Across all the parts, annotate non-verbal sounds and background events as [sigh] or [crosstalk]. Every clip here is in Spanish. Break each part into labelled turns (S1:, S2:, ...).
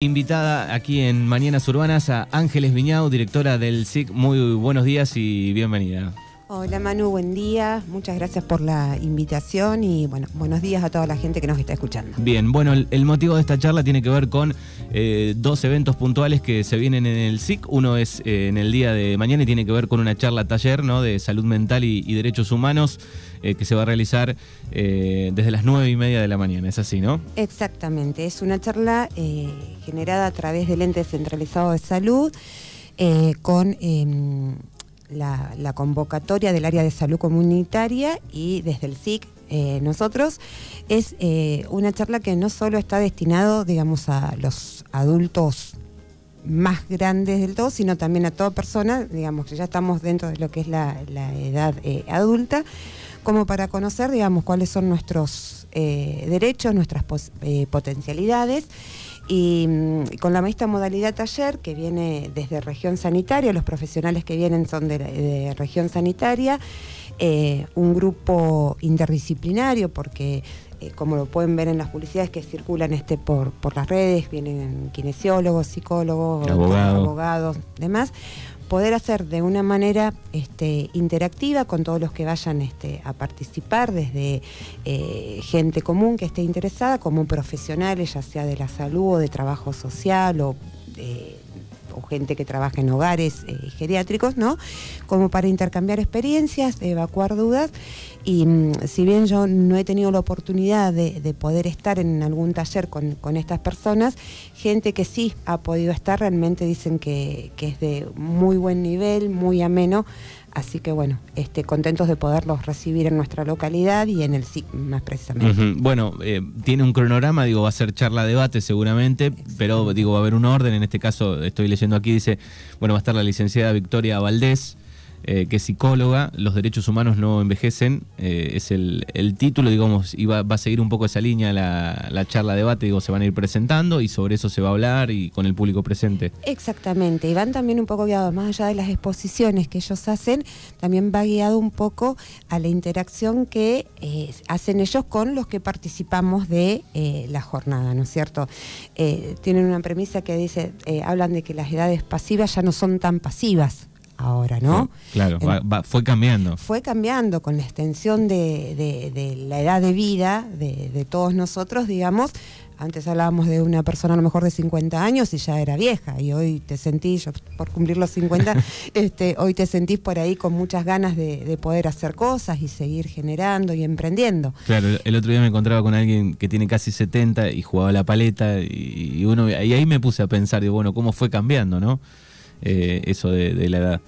S1: Invitada aquí en Mañanas Urbanas a Ángeles Viñao, directora del SIC. Muy buenos días y bienvenida.
S2: Hola Manu, buen día. Muchas gracias por la invitación y bueno, buenos días a toda la gente que nos está escuchando.
S1: Bien, bueno, el, motivo de esta charla tiene que ver con eh, dos eventos puntuales que se vienen en el SIC. Uno es eh, en el día de mañana y tiene que ver con una charla taller ¿no? de salud mental y, derechos humanos eh, que se va a realizar desde las nueve y media de la mañana. ¿Es así, no?
S2: Exactamente, es una charla generada a través del ente centralizado de salud con la, convocatoria del área de salud comunitaria y desde el SIC eh, nosotros es eh, una charla que no solo está destinado, digamos, a los adultos más grandes del todo, sino también a toda persona, digamos, que ya estamos dentro de lo que es la, edad eh, adulta, como para conocer, digamos, cuáles son nuestros derechos, nuestras potencialidades y mm, con la misma modalidad taller que viene desde región sanitaria, los profesionales que vienen son de, región sanitaria, eh, un grupo interdisciplinario porque eh, como lo pueden ver en las publicidades que circulan este por, por las redes, vienen kinesiólogos, psicólogos, abogados, demás, poder hacer de una manera este, interactiva con todos los que vayan este, a participar, desde eh, gente común que esté interesada, como profesionales, ya sea de la salud o de trabajo social o eh, o gente que trabaja en hogares eh, geriátricos, ¿no? Como para intercambiar experiencias, evacuar dudas. Y mm, si bien yo no he tenido la oportunidad de, poder estar en algún taller con, estas personas, gente que sí ha podido estar realmente dicen que, que es de muy buen nivel, muy ameno. Así que bueno, este, contentos de poderlos recibir en nuestra localidad y en el SIC más precisamente.
S1: Bueno, eh, tiene un cronograma, digo, va a ser charla debate seguramente, pero digo, va a haber un orden. En este caso, estoy leyendo aquí, dice, bueno, va a estar la licenciada Victoria Valdés. Eh, que es psicóloga, los derechos humanos no envejecen, eh, es el, título, digamos, y va, a seguir un poco esa línea la, la, charla debate, digo, se van a ir presentando y sobre eso se va a hablar y con el público presente.
S2: Exactamente, y van también un poco guiados, más allá de las exposiciones que ellos hacen, también va guiado un poco a la interacción que eh, hacen ellos con los que participamos de la jornada, ¿no es cierto? tienen una premisa que dice, hablan de que las edades pasivas ya no son tan pasivas, ahora, ¿no?
S1: Claro, fue cambiando.
S2: Fue cambiando con la extensión de, la edad de vida de, todos nosotros, digamos. Antes hablábamos de una persona a lo mejor de 50 años y ya era vieja, y hoy te sentís, yo por cumplir los 50, [laughs] este, hoy te sentís por ahí con muchas ganas de, poder hacer cosas y seguir generando y emprendiendo.
S1: Claro, el otro día me encontraba con alguien que tiene casi 70 y jugaba la paleta, y, uno, y ahí me puse a pensar, de bueno, cómo fue cambiando, ¿no? Eh, eso de, la edad.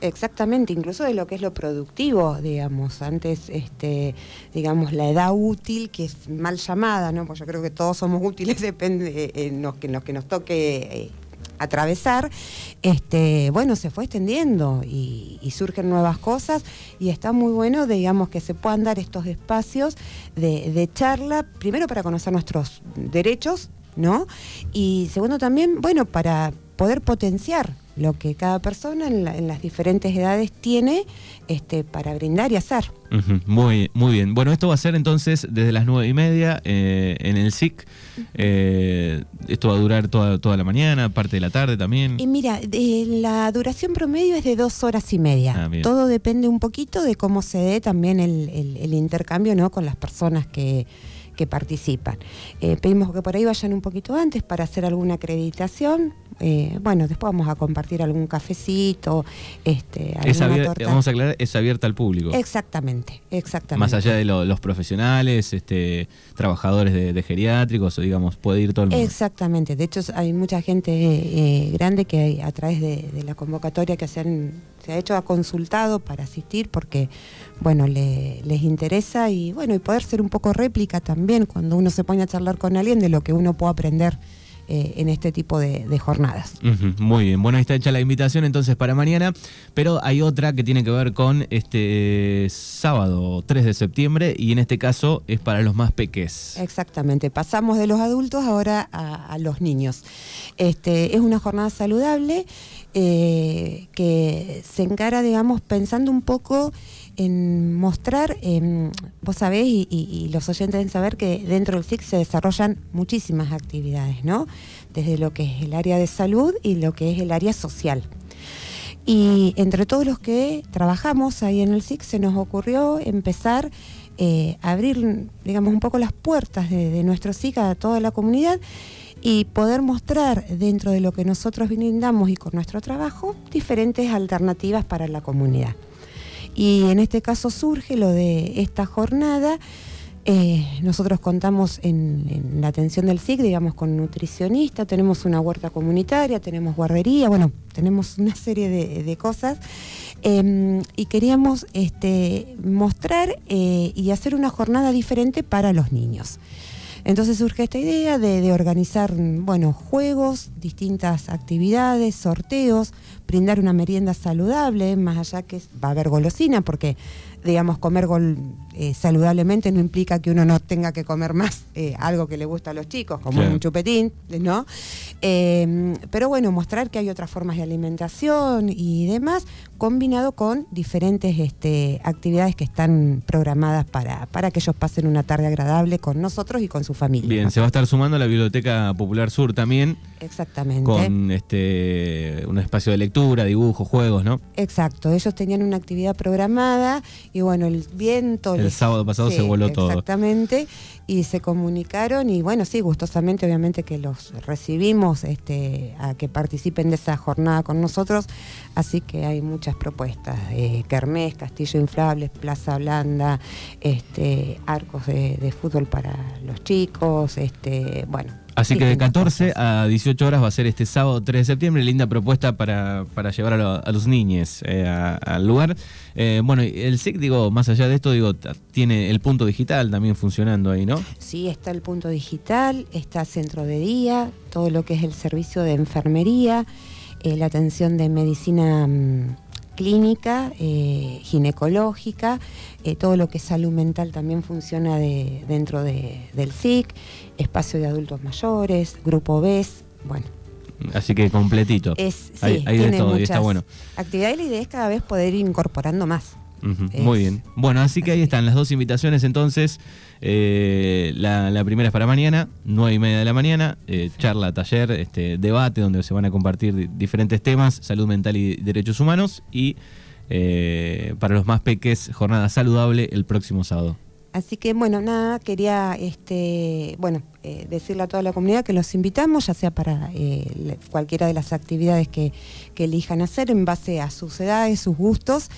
S2: Exactamente, incluso de lo que es lo productivo, digamos. Antes, este, digamos, la edad útil, que es mal llamada, ¿no? Pues yo creo que todos somos útiles, [laughs] depende en lo que, nos toque eh, atravesar, este, bueno, se fue extendiendo y, surgen nuevas cosas y está muy bueno, digamos, que se puedan dar estos espacios de charla, primero para conocer nuestros derechos, ¿no? Y segundo también, bueno, para poder potenciar lo que cada persona en, las diferentes edades tiene este, para brindar y hacer.
S1: muy, muy bien. Bueno, esto va a ser entonces desde las nueve y media eh, en el SIC. Eh, esto va a durar toda, toda la mañana, parte de la tarde también.
S2: Y mira, la duración promedio es de dos horas y media. Ah, Todo depende un poquito de cómo se dé también el, el intercambio ¿no? con las personas que que participan. Eh, pedimos que por ahí vayan un poquito antes para hacer alguna acreditación. Eh, bueno, después vamos a compartir algún cafecito, este,
S1: Vamos a aclarar, es abierta al público.
S2: Exactamente, exactamente.
S1: Más allá de los profesionales, este, trabajadores de, geriátricos, o digamos, puede ir todo el mundo.
S2: Exactamente, de hecho hay mucha gente eh, grande que a través de, la convocatoria que se, se ha hecho ha consultado para asistir porque, bueno, les interesa y bueno, y poder ser un poco réplica también cuando uno se pone a charlar con alguien de lo que uno puede aprender eh, en este tipo de, jornadas.
S1: muy bien, bueno, ahí está hecha la invitación entonces para mañana, pero hay otra que tiene que ver con este sábado 3 de septiembre y en este caso es para los más peques.
S2: Exactamente, pasamos de los adultos ahora a, los niños. Este, es una jornada saludable eh, que se encara, digamos, pensando un poco en mostrar, em, vos sabés y, los oyentes deben saber que dentro del SIC se desarrollan muchísimas actividades, ¿no? desde lo que es el área de salud y lo que es el área social. Y entre todos los que trabajamos ahí en el SIC se nos ocurrió empezar eh, a abrir, digamos, un poco las puertas de, de nuestro SIC a toda la comunidad y poder mostrar dentro de lo que nosotros brindamos y con nuestro trabajo diferentes alternativas para la comunidad. Y en este caso surge lo de esta jornada. Eh, nosotros contamos en, la atención del SIC, digamos, con nutricionista, tenemos una huerta comunitaria, tenemos guardería, bueno, tenemos una serie de, cosas. Em, y queríamos este, mostrar eh, y hacer una jornada diferente para los niños. Entonces surge esta idea de, organizar, bueno, juegos, distintas actividades, sorteos, brindar una merienda saludable, más allá que va a haber golosina, porque digamos, comer gol, eh, saludablemente no implica que uno no tenga que comer más eh, algo que le gusta a los chicos, como un chupetín, ¿no? Em, pero bueno, mostrar que hay otras formas de alimentación y demás, combinado con diferentes este, actividades que están programadas para, para que ellos pasen una tarde agradable con nosotros y con su familia.
S1: Bien, se va a estar sumando la Biblioteca Popular Sur también.
S2: Exactamente.
S1: Con este un espacio de lectura, dibujo, juegos, ¿no?
S2: Exacto, ellos tenían una actividad programada y bueno, el viento...
S1: El sábado pasado se voló todo.
S2: Exactamente, y se comunicaron y bueno, sí, gustosamente obviamente que los recibimos este, a que participen de esa jornada con nosotros, así que hay muchas propuestas, eh, Kermés, Castillo Inflables, Plaza Blanda, este, arcos de, de fútbol para los chicos, este, bueno,
S1: Así que de 14 a 18 horas va a ser este sábado 3 de septiembre. Linda propuesta para, llevar a, los niños eh, al lugar. Eh, bueno, el SIC, digo, más allá de esto, digo, tiene el punto digital también funcionando ahí, ¿no?
S2: Sí, está el punto digital, está centro de día, todo lo que es el servicio de enfermería, eh, la atención de medicina. Mm, clínica, eh, ginecológica, eh, todo lo que es salud mental también funciona de, dentro del SIC, espacio de adultos mayores, grupo BES, bueno.
S1: Así que completito.
S2: Es, sí,
S1: hay, de todo y está bueno.
S2: Actividad y la idea es cada vez poder ir incorporando más.
S1: Muy bien. Bueno, así que ahí están las dos invitaciones entonces. Eh, la, primera es para mañana, nueve y media de la mañana, eh, charla, taller, este, debate donde se van a compartir diferentes temas, salud mental y derechos humanos y eh, para los más peques, jornada saludable el próximo sábado.
S2: Así que bueno, nada, quería este, bueno, decirle a toda la comunidad que los invitamos, ya sea para cualquiera de las actividades que, que elijan hacer en base a sus edades, sus gustos.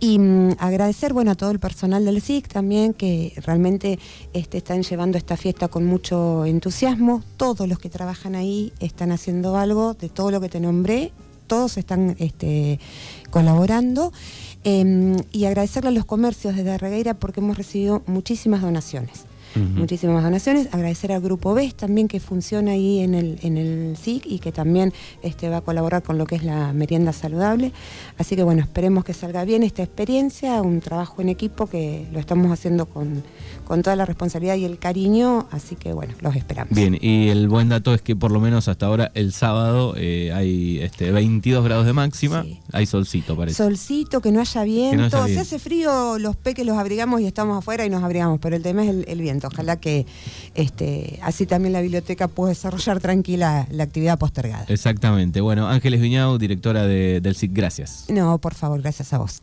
S2: Y mm, agradecer bueno, a todo el personal del SIC también que realmente este, están llevando esta fiesta con mucho entusiasmo. Todos los que trabajan ahí están haciendo algo de todo lo que te nombré, todos están este, colaborando. Em, y agradecerle a los comercios de Darregueira porque hemos recibido muchísimas donaciones muchísimas donaciones. Agradecer al Grupo BES también que funciona ahí en el, en el SIC y que también este, va a colaborar con lo que es la merienda saludable. Así que bueno, esperemos que salga bien esta experiencia, un trabajo en equipo que lo estamos haciendo con, con toda la responsabilidad y el cariño, así que bueno, los esperamos.
S1: Bien, y el buen dato es que por lo menos hasta ahora el sábado eh, hay este, 22 grados de máxima, hay solcito parece.
S2: Solcito, que no haya viento, si hace frío los peques los abrigamos y estamos afuera y nos abrigamos, pero el tema es el viento. Ojalá que este, así también la biblioteca pueda desarrollar tranquila la actividad postergada.
S1: Exactamente. Bueno, Ángeles Viñao, directora de, del SIC, gracias.
S2: No, por favor, gracias a vos.